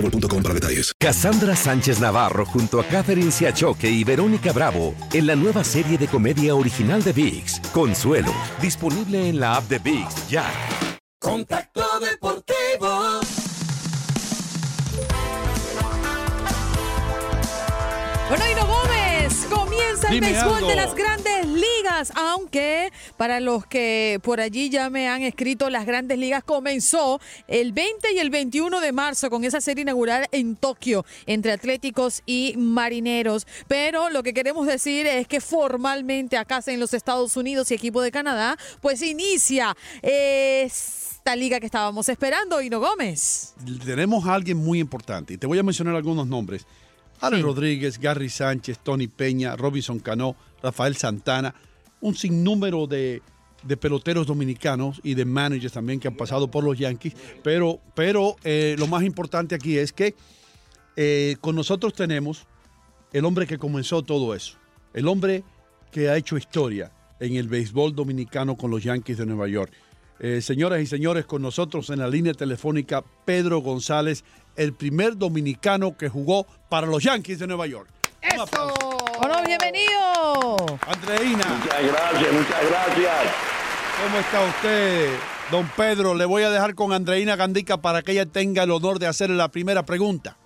boostmobile.com para detalles. Cassandra Sánchez Navarro junto a Catherine Siachoque y Verónica Bravo en la nueva serie de comedia original de VIX, Consuelo, disponible en la app de VIX ya. Contacto Deportivo. Bueno, comienza el béisbol de las grandes ligas, aunque para los que por allí ya me han escrito, las grandes ligas comenzó el 20 y el 21 de marzo con esa serie inaugural en Tokio entre Atléticos y Marineros. Pero lo que queremos decir es que formalmente acá en los Estados Unidos y equipo de Canadá, pues inicia esta liga que estábamos esperando, Hino Gómez. Tenemos a alguien muy importante y te voy a mencionar algunos nombres. Alex Rodríguez, Gary Sánchez, Tony Peña, Robinson Cano, Rafael Santana, un sinnúmero de, de peloteros dominicanos y de managers también que han pasado por los Yankees. Pero, pero eh, lo más importante aquí es que eh, con nosotros tenemos el hombre que comenzó todo eso, el hombre que ha hecho historia en el béisbol dominicano con los Yankees de Nueva York. Eh, señoras y señores, con nosotros en la línea telefónica Pedro González, el primer dominicano que jugó para los Yankees de Nueva York. Aplauso. Bueno, bienvenido. Andreina. Muchas gracias, muchas gracias. ¿Cómo está usted, don Pedro? Le voy a dejar con Andreina Gandica para que ella tenga el honor de hacerle la primera pregunta.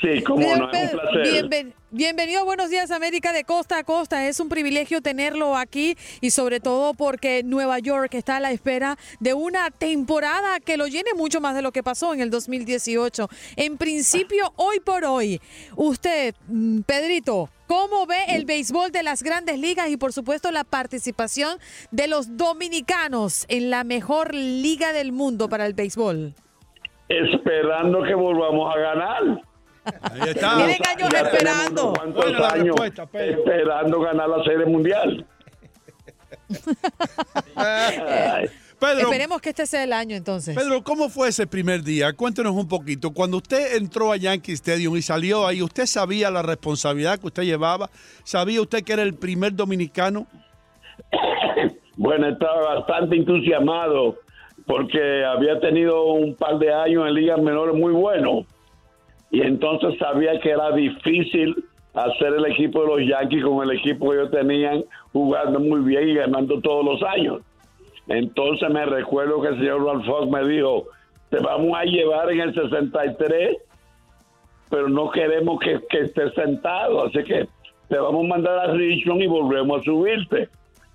Sí, cómo Señor no, es un placer. bienven- bienvenido a Buenos Días América de costa a costa. Es un privilegio tenerlo aquí y sobre todo porque Nueva York está a la espera de una temporada que lo llene mucho más de lo que pasó en el 2018. En principio, hoy por hoy, usted, mm, Pedrito, ¿cómo ve el béisbol de las grandes ligas y por supuesto la participación de los dominicanos en la mejor liga del mundo para el béisbol? Esperando que volvamos a ganar. Ahí está. Tienen años Ya esperando. la años esperando ganar la Serie Mundial. Ay, Pedro, Esperemos que este sea el año entonces. Pedro, ¿cómo fue ese primer día? Cuéntenos un poquito. Cuando usted entró a Yankee Stadium y salió ahí, ¿usted sabía la responsabilidad que usted llevaba? ¿Sabía usted que era el primer dominicano? Bueno, estaba bastante entusiasmado porque había tenido un par de años en ligas menores muy buenos y entonces sabía que era difícil hacer el equipo de los Yankees con el equipo que ellos tenían jugando muy bien y ganando todos los años. Entonces me recuerdo que el señor Ralph Fox me dijo, te vamos a llevar en el 63, pero no queremos que, que estés sentado, así que te vamos a mandar a Richmond y volvemos a subirte.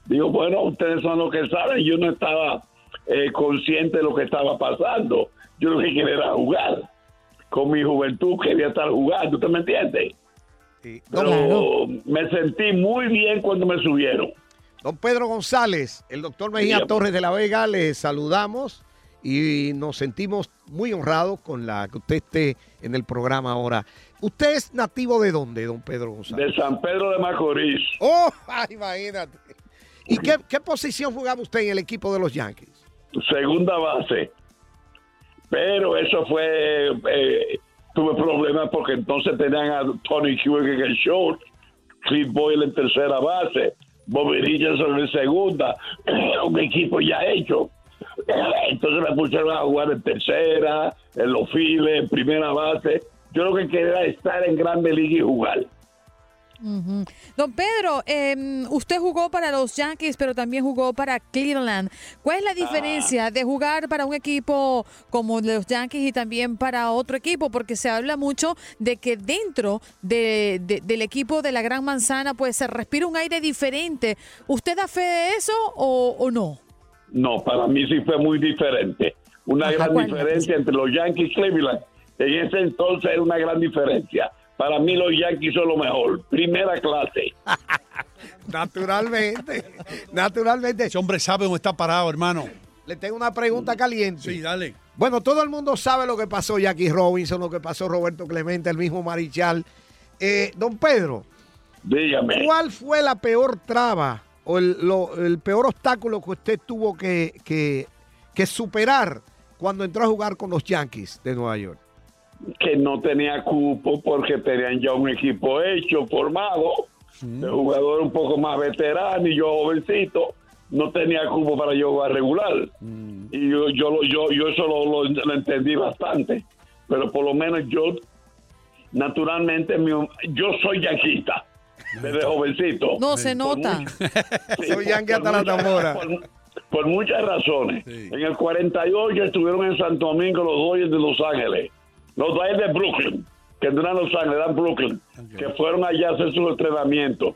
Digo, bueno, ustedes son los que saben, yo no estaba eh, consciente de lo que estaba pasando. Yo lo que quería era jugar. Con mi juventud quería estar jugando, ¿usted me entiende? Pero me sentí muy bien cuando me subieron. Don Pedro González, el doctor Mejía. Torres de la Vega, le saludamos y nos sentimos muy honrados con la que usted esté en el programa ahora. ¿Usted es nativo de dónde, don Pedro González? De San Pedro de Macorís. ¡Oh! imagínate. ¿Y qué, qué posición jugaba usted en el equipo de los Yankees? segunda base. Pero eso fue, eh, tuve problemas porque entonces tenían a Tony Hewitt en el short, Cliff Boyle en tercera base, Bobby Richardson en segunda, un equipo ya hecho. Entonces me pusieron a jugar en tercera, en los files, en primera base, Yo lo que quería era estar en Grande Liga y jugar. Don Pedro, em, usted jugó para los Yankees, pero también jugó para Cleveland. ¿Cuál es la diferencia de jugar para un equipo como los Yankees y también para otro equipo? Porque se habla mucho de que dentro de- de- del equipo de la Gran Manzana, pues se respira un aire diferente. ¿Usted da fe de eso o, o no? No, para mí sí fue muy diferente. Una Ajá, gran diferencia entre los Yankees y Cleveland. En ese entonces era una gran diferencia. Para mí los Yankees son lo mejor. Primera clase. Naturalmente, naturalmente. Ese hombre sabe dónde está parado, hermano. Le tengo una pregunta caliente. Sí, dale. Bueno, todo el mundo sabe lo que pasó Jackie Robinson, lo que pasó Roberto Clemente, el mismo Marichal. Eh, don Pedro, Dígame. ¿cuál fue la peor traba o el, lo- el peor obstáculo que usted tuvo que, que- que superar cuando entró a jugar con los Yankees de Nueva York? Que no tenía cupo porque tenían ya un equipo hecho, formado, de jugador un poco más veterano y yo jovencito, no tenía cupo para yo jugar regular. Y yo, yo, lo- yo, yo eso lo, lo- lo entendí bastante, pero por lo menos yo, naturalmente, mi- yo soy yanquista, desde jovencito. No se nota. Sí, Soy yankee por hasta la muchas- tambora. Por, por muchas razones. En el 48 estuvieron en Santo Domingo los Dodgers de Los Ángeles. Los Dodgers de Brooklyn, que no eran Los Ángeles, eran Brooklyn, que fueron allá a hacer sus entrenamientos.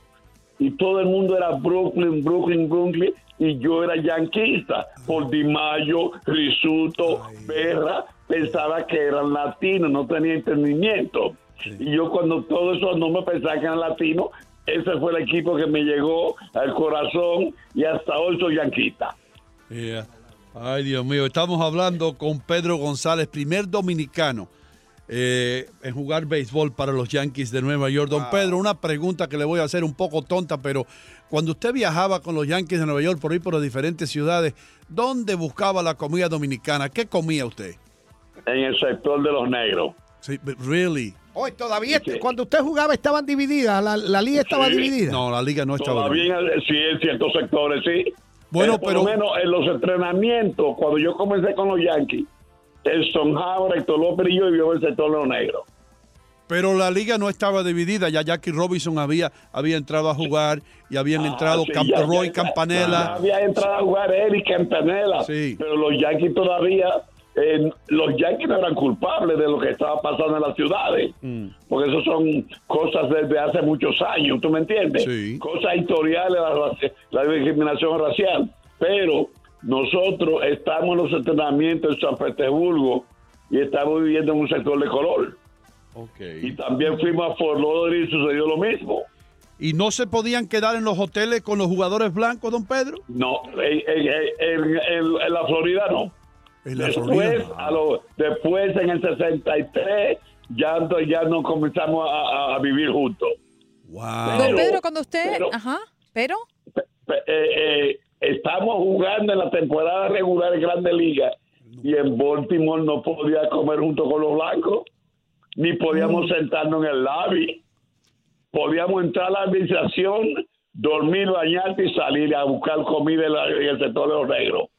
Y todo el mundo era Brooklyn, Brooklyn, Brooklyn. Y yo era yanquista. Por Di Mayo, Risuto, Berra, pensaba que eran latinos, no tenía entendimiento. Y yo cuando todo eso no me pensaba que eran latinos, ese fue el equipo que me llegó al corazón y hasta hoy soy yanquista. Yeah. Ay, Dios mío. Estamos hablando con Pedro González, primer dominicano eh, en jugar béisbol para los Yankees de Nueva York. Don Pedro, una pregunta que le voy a hacer un poco tonta, pero cuando usted viajaba con los Yankees de Nueva York por ahí por las diferentes ciudades, ¿dónde buscaba la comida dominicana? ¿Qué comía usted? En el sector de los negros. Sí, but really. Hoy todavía, cuando usted jugaba estaban divididas, la, la liga estaba Sí. dividida. No, la liga no estaba. Todavía en- sí, en ciertos sectores, sí. Bueno, Eh, por pero- lo menos en los entrenamientos, cuando yo comencé con los Yankees, Elson Howard, Héctor López y yo vivíamos en el sector de los negros. Pero la liga no estaba dividida, ya Jackie Robinson había, había entrado a jugar y habían entrado Ah, sí, Camp- ya- Roy ya- Campanella. ya Había entrado a jugar él y Campanella. Pero los Yankees todavía, eh, los Yankees no eran culpables de lo que estaba pasando en las ciudades. Porque eso son cosas desde hace muchos años, ¿tú me entiendes? Cosas historiales, la, la discriminación racial. Pero nosotros estamos en los entrenamientos en San Petersburgo y estamos viviendo en un sector de color. Y también fuimos a Fort Lauderdale y sucedió lo mismo. ¿Y no se podían quedar en los hoteles con los jugadores blancos, don Pedro? No, en, en- en- en- en la Florida no. En la después, Florida. a lo- después, en el 63, ya, ya nos comenzamos a, a- a vivir juntos. Don Pedro, cuando usted... pero- Ajá, pero... Eh, eh, estamos jugando en la temporada regular en Grande Liga y en Baltimore no podía comer junto con los blancos, ni podíamos sentarnos en el lobby. Podíamos entrar a la administración, dormir, bañarte y salir a buscar comida en, la- en el sector de los negros.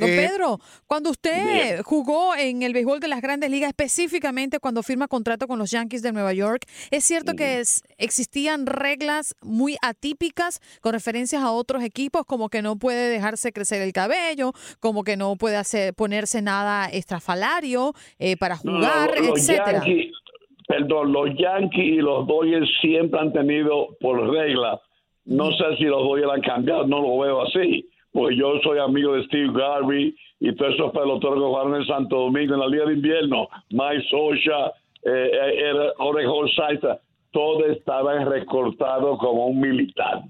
Don Eh, Pedro, cuando usted jugó en el béisbol de las grandes ligas, específicamente cuando firma contrato con los Yankees de Nueva York, ¿es cierto que es- existían reglas muy atípicas con referencias a otros equipos, como que no puede dejarse crecer el cabello, como que no puede hacer, ponerse nada estrafalario eh, para no, jugar, etcétera? Yankees, perdón, los Yankees y los Dodgers siempre han tenido por regla. No sé si los Dodgers han cambiado, no lo veo así. Porque yo soy amigo de Steve Garvey y todos esos peloteros que jugaron en Santo Domingo en la Liga de Invierno. Mike Socha, eh, eh, Orejón todo estaba recortado como un militar,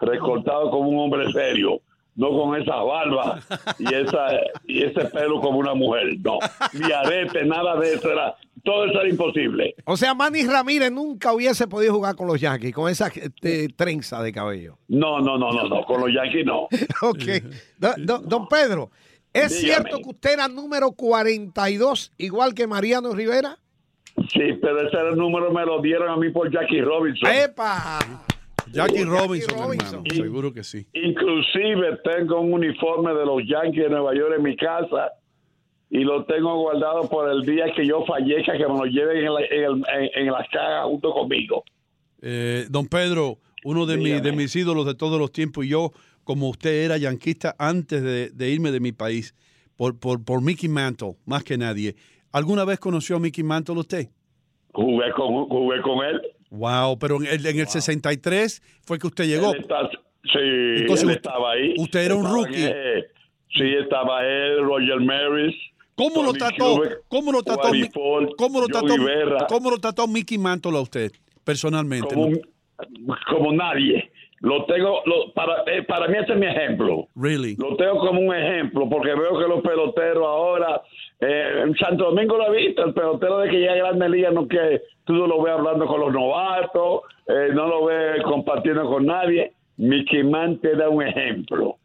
recortado como un hombre serio, no con esa barba y esa y ese pelo como una mujer, no, ni arete, nada de eso era, todo eso era imposible. O sea, Manny Ramírez nunca hubiese podido jugar con los Yankees con esa este, trenza de cabello. No, no, no, no, no, con los Yankees no. ok. Don, Pedro, ¿es Dígame. cierto que usted era número 42, igual que Mariano Rivera? Sí, pero ese era el número me lo dieron a mí por Jackie Robinson. ¡Epa! Jackie Robinson, Robinson. hermano. Seguro que sí. Inclusive tengo un uniforme de los Yankees de Nueva York en mi casa y lo tengo guardado por el día que yo fallezca, que me lo lleven en la, en el- en- en la caja junto conmigo. Eh, don Pedro, uno de, mi- de mis ídolos de todos los tiempos, y yo, como usted era yanquista antes de, de irme de mi país, por, por, por Mickey Mantle, más que nadie. ¿Alguna vez conoció a Mickey Mantle usted? Jugué con, jugué con él. Wow, pero en el, en el 63 fue que usted llegó. Él está- sí, Entonces él estaba ahí. usted era un rookie. sí, estaba él, Roger Maris. ¿Cómo lo trató? ¿Cómo lo trató? ¿Cómo lo trató? ¿Cómo lo trató Mickey Mantle a usted personalmente? como, como nadie. Lo tengo, lo- para, eh, para mí ese es mi ejemplo. Really? Lo tengo como un ejemplo porque veo que los peloteros ahora, eh, en Santo Domingo lo he visto, el pelotero de que llega a Grandes Ligas no que tú no lo ves hablando con los novatos, eh, no lo ves compartiendo con nadie. Mickey Mantle da un ejemplo.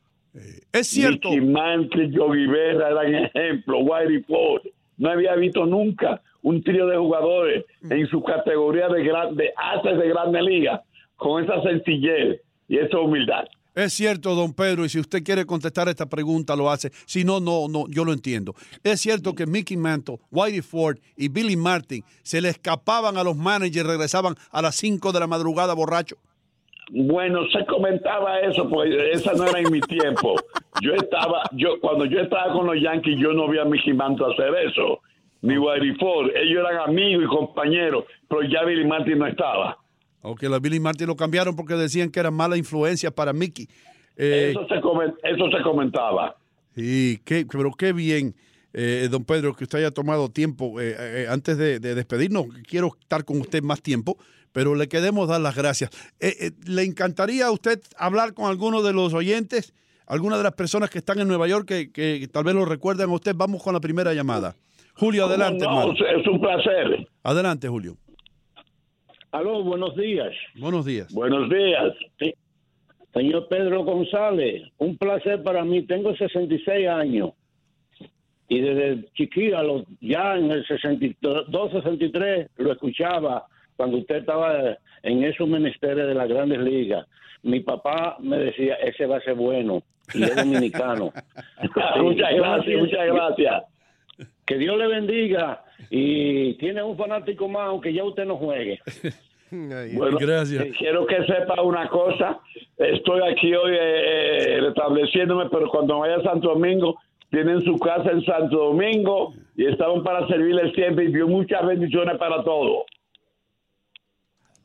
Es cierto. Mickey Mantle, Yogi Berra eran ejemplo, Whitey Ford. No había visto nunca un trío de jugadores en su categoría de, gran, de haces de Grandes Ligas con esa sencillez y esa humildad. Es cierto, don Pedro, y si usted quiere contestar esta pregunta, lo hace. Si no, no, no, yo lo entiendo. Es cierto que Mickey Mantle, Whitey Ford y Billy Martin se le escapaban a los managers y regresaban a las 5 de la madrugada borracho. Bueno, se comentaba eso, porque esa no era en mi tiempo. Yo estaba, yo cuando yo estaba con los Yankees, yo no vi a Mickey Mantle hacer eso, ni Whitey Ford. Ellos eran amigos y compañeros, pero ya Billy Martin no estaba. Aunque la Billy Martin lo cambiaron porque decían que era mala influencia para Mickey. Eh, Eso se, comen- eso se comentaba. Sí, qué, pero qué bien, eh, don Pedro, que usted haya tomado tiempo. eh, eh, antes de, de despedirnos, quiero estar con usted más tiempo, pero le queremos dar las gracias. Eh, eh, ¿Le encantaría a usted hablar con alguno de los oyentes, alguna de las personas que están en Nueva York que, que tal vez lo recuerden a usted? Vamos con la primera llamada. Julio, adelante, No, hermano. es un placer. Adelante, Julio. Aló, buenos días. Buenos días. Buenos días. Sí. Señor Pedro González, un placer para mí. Tengo 66 años y desde chiquito, a los- ya en el 62, 63, lo escuchaba cuando usted estaba en esos menesteres de las grandes ligas. Mi papá me decía, ese va a ser bueno y es dominicano. muchas gracias, muchas gracias. Que Dios le bendiga y tiene un fanático más, aunque ya usted no juegue. Bueno, eh, Quiero que sepa una cosa. Estoy aquí hoy eh, eh, restableciéndome, pero cuando vaya a Santo Domingo, tienen su casa en Santo Domingo y estaban para servirles siempre y dio muchas bendiciones para todos.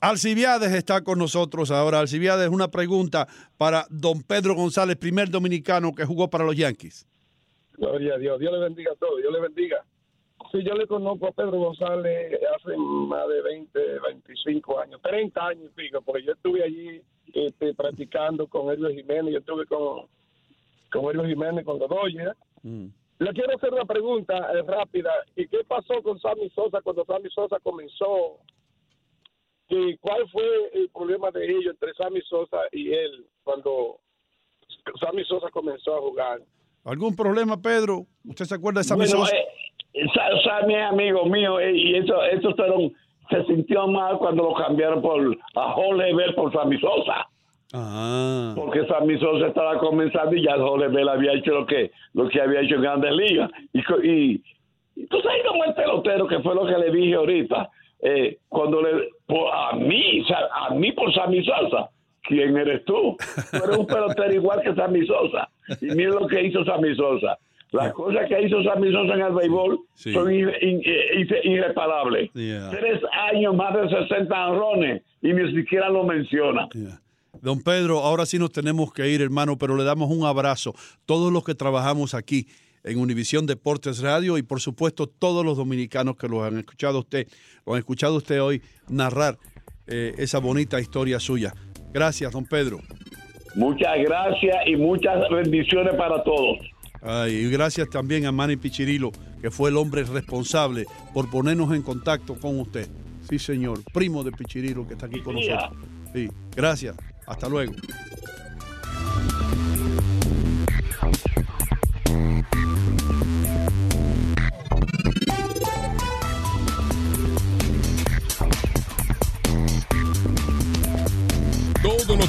Alcibiades está con nosotros ahora. Alcibiades, una pregunta para don Pedro González, primer dominicano que jugó para los Yankees. Gloria a Dios. Dios le bendiga a todos. Dios le bendiga. Sí, yo le conozco a Pedro González hace más de 20, 25 años, 30 años y pico, porque yo estuve allí este, practicando con Elio Jiménez, yo estuve con, con Elio Jiménez, con los Dodgers. Le quiero hacer una pregunta eh, rápida. ¿Y qué pasó con Sammy Sosa cuando Sammy Sosa comenzó? ¿Y cuál fue el problema de ellos entre Sammy Sosa y él cuando Sammy Sosa comenzó a jugar? ¿Algún problema, Pedro? ¿Usted se acuerda de Bueno, Sosa? eh, Sa- Sammy es amigo mío eh, y eso, eso fueron- se sintió mal cuando lo cambiaron por a por Sammy Sosa. Ah. Porque Sammy Sosa estaba comenzando y ya Bell había hecho lo que lo que había hecho en Grandes Ligas. Y, y, y tú sabes cómo el pelotero, que fue lo que le dije ahorita, eh, cuando le, por- a mí, a mí por Sammy Sosa, ¿quién eres tú? Tú eres un pelotero igual que Sammy Sosa. Y mira lo que hizo Sammy Sosa. Las cosas que hizo Sammy Sosa en el béisbol Sí. son in- eh, irre- irreparables. Yeah. Tres años, más de 60 honrones y ni siquiera lo menciona. Don Pedro, ahora sí nos tenemos que ir, hermano, pero le damos un abrazo. Todos los que trabajamos aquí en Univisión Deportes Radio y por supuesto todos los dominicanos que lo han escuchado usted, lo han escuchado usted hoy narrar eh, esa bonita historia suya. Gracias, don Pedro. Muchas gracias y muchas bendiciones para todos. Ay, y gracias también a Manny Pichirilo, que fue el hombre responsable por ponernos en contacto con usted. Sí, señor, primo de Pichirilo que está aquí con nosotros. Sí, gracias. Hasta luego.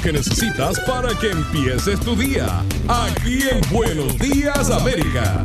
Que necesitas para que empieces tu día. Aquí en Buenos Días América.